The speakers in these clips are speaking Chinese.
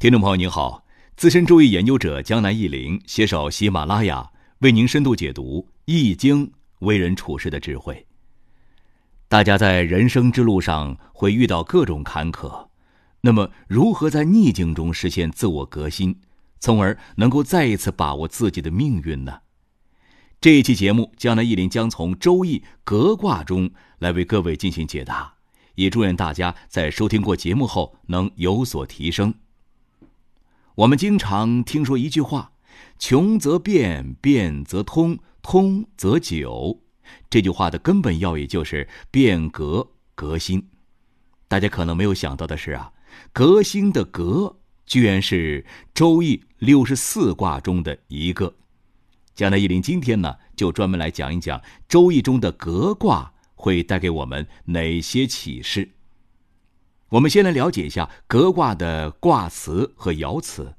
听众朋友您好，资深周易研究者江南易林携手喜马拉雅，为您深度解读《易经》为人处事的智慧。大家在人生之路上会遇到各种坎坷，那么如何在逆境中实现自我革新，从而能够再一次把握自己的命运呢？这一期节目，江南易林将从《周易》革卦中来为各位进行解答，也祝愿大家在收听过节目后能有所提升。我们经常听说一句话：“穷则变，变则通，通则久。”这句话的根本要义就是变革革新。大家可能没有想到的是啊，革新的“革”居然是《周易》六十四卦中的一个。江南一林今天呢，就专门来讲一讲《周易》中的革卦会带给我们哪些启示。我们先来了解一下革卦的卦辞和爻辞，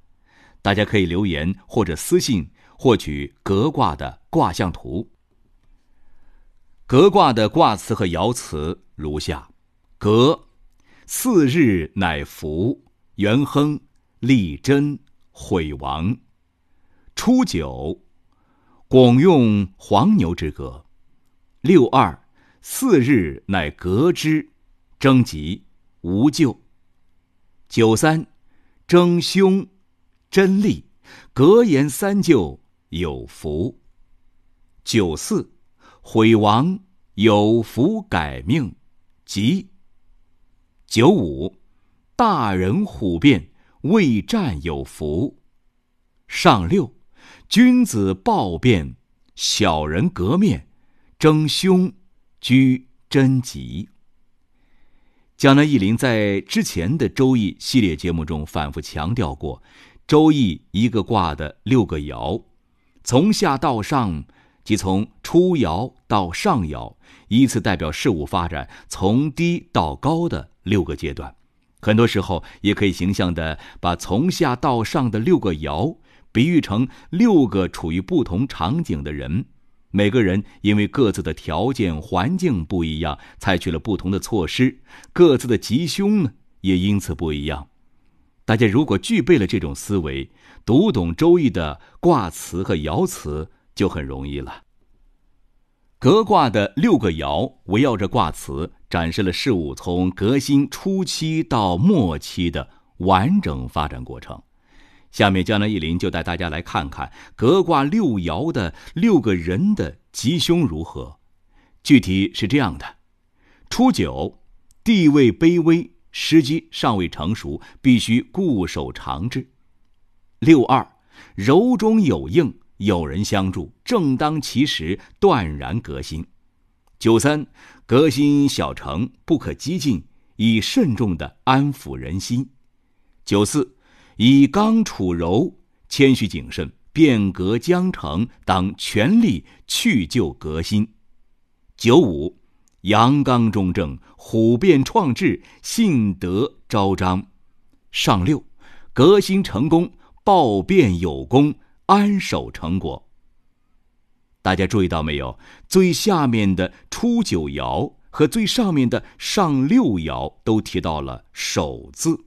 大家可以留言或者私信获取革卦的卦象图。革卦的卦辞和爻辞如下：革，四日乃服，元亨，利贞，毁亡。初九，拱用黄牛之革。六二，四日乃革之，征吉。无咎。九三，争凶，真利，格言三就有福。九四，毁亡，有福改命，吉。九五，大人虎变，未战有福。上六，君子暴变，小人革面，争凶，居贞吉。江南忆林在之前的《周易》系列节目中反复强调过，《周易》一个卦的六个爻，从下到上，即从初爻到上爻，依次代表事物发展从低到高的六个阶段。很多时候，也可以形象的把从下到上的六个爻比喻成六个处于不同场景的人。每个人因为各自的条件环境不一样，采取了不同的措施，各自的吉凶呢也因此不一样。大家如果具备了这种思维，读懂《周易》的卦辞和爻辞就很容易了。革卦的六个爻围绕着卦辞，展示了事物从革新初期到末期的完整发展过程。下面江南一林就带大家来看看革卦六爻的六个人的吉凶如何。具体是这样的：初九，地位卑微，时机尚未成熟，必须固守长治。六二，柔中有应，有人相助，正当其时，断然革新。九三，革新小成，不可激进，以慎重的安抚人心。九四。以刚处柔，谦虚谨慎，变革将成，当全力去旧革新。九五，阳刚中正，虎变创制，信德昭彰。上六，革新成功，暴变有功，安守成果。大家注意到没有？最下面的初九爻和最上面的上六爻都提到了“守”字。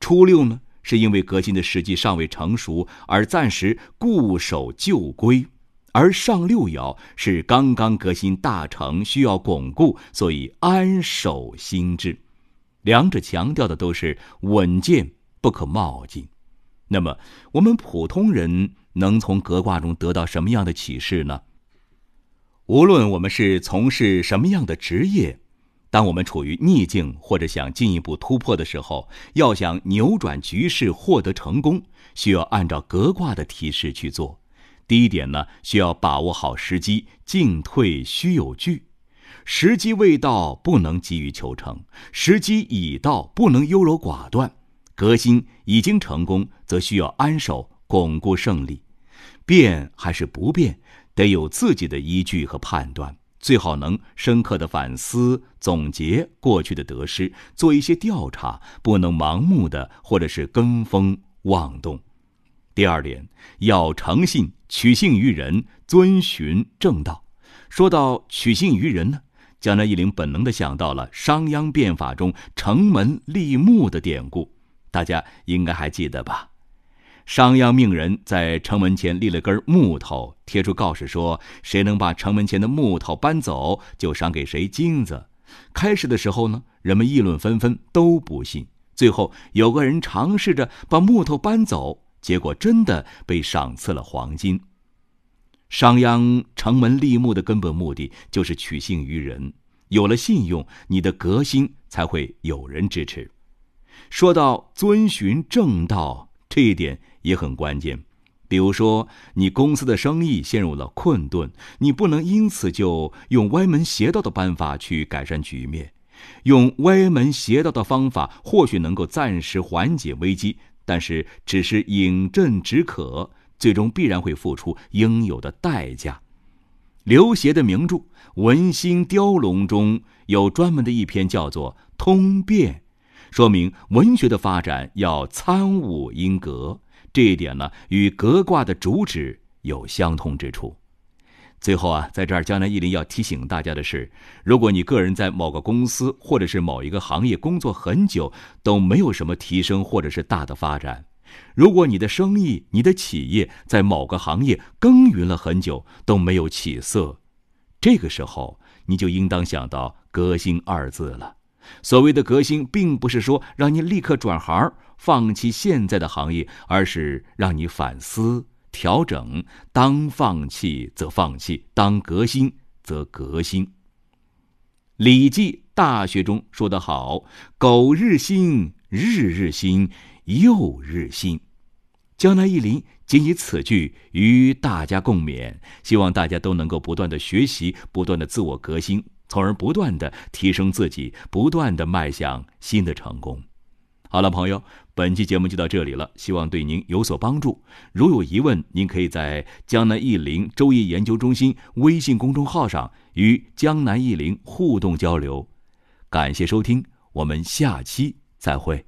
初六呢？是因为革新的时机尚未成熟，而暂时固守旧规；而上六爻是刚刚革新大成，需要巩固，所以安守心智。两者强调的都是稳健，不可冒进。那么，我们普通人能从革卦中得到什么样的启示呢？无论我们是从事什么样的职业。当我们处于逆境或者想进一步突破的时候，要想扭转局势、获得成功，需要按照革卦的提示去做。第一点呢，需要把握好时机，进退须有据。时机未到，不能急于求成；时机已到，不能优柔寡断。革新已经成功，则需要安守，巩固胜利。变还是不变，得有自己的依据和判断。最好能深刻的反思总结过去的得失，做一些调查，不能盲目的或者是跟风妄动。第二点，要诚信，取信于人，遵循正道。说到取信于人呢，江南一林本能的想到了商鞅变法中城门立木的典故。大家应该还记得吧？商鞅命人在城门前立了根木头，贴出告示说：“谁能把城门前的木头搬走，就赏给谁金子。”开始的时候呢，人们议论纷纷，都不信。最后有个人尝试着把木头搬走，结果真的被赏赐了黄金。商鞅城门立木的根本目的就是取信于人，有了信用，你的革新才会有人支持。说到遵循正道，这一点。也很关键，比如说你公司的生意陷入了困顿，你不能因此就用歪门邪道的办法去改善局面。用歪门邪道的方法或许能够暂时缓解危机，但是只是饮鸩止渴，最终必然会付出应有的代价。刘勰的名著《文心雕龙》中有专门的一篇叫做《通变》，说明文学的发展要参悟因格。这一点呢，与革卦的主旨有相通之处。最后啊，在这儿，江南一林要提醒大家的是：如果你个人在某个公司或者是某一个行业工作很久，都没有什么提升或者是大的发展；如果你的生意、你的企业在某个行业耕耘了很久都没有起色，这个时候你就应当想到“革新”二字了。所谓的革新，并不是说让你立刻转行。放弃现在的行业，而是让你反思、调整。当放弃则放弃，当革新则革新。《礼记·大学》中说得好：“苟日新，日日新，又日新。”江南一林仅以此句与大家共勉，希望大家都能够不断的学习，不断的自我革新，从而不断的提升自己，不断的迈向新的成功。好了，朋友，本期节目就到这里了，希望对您有所帮助。如有疑问，您可以在江南易林周易研究中心微信公众号上与江南易林互动交流。感谢收听，我们下期再会。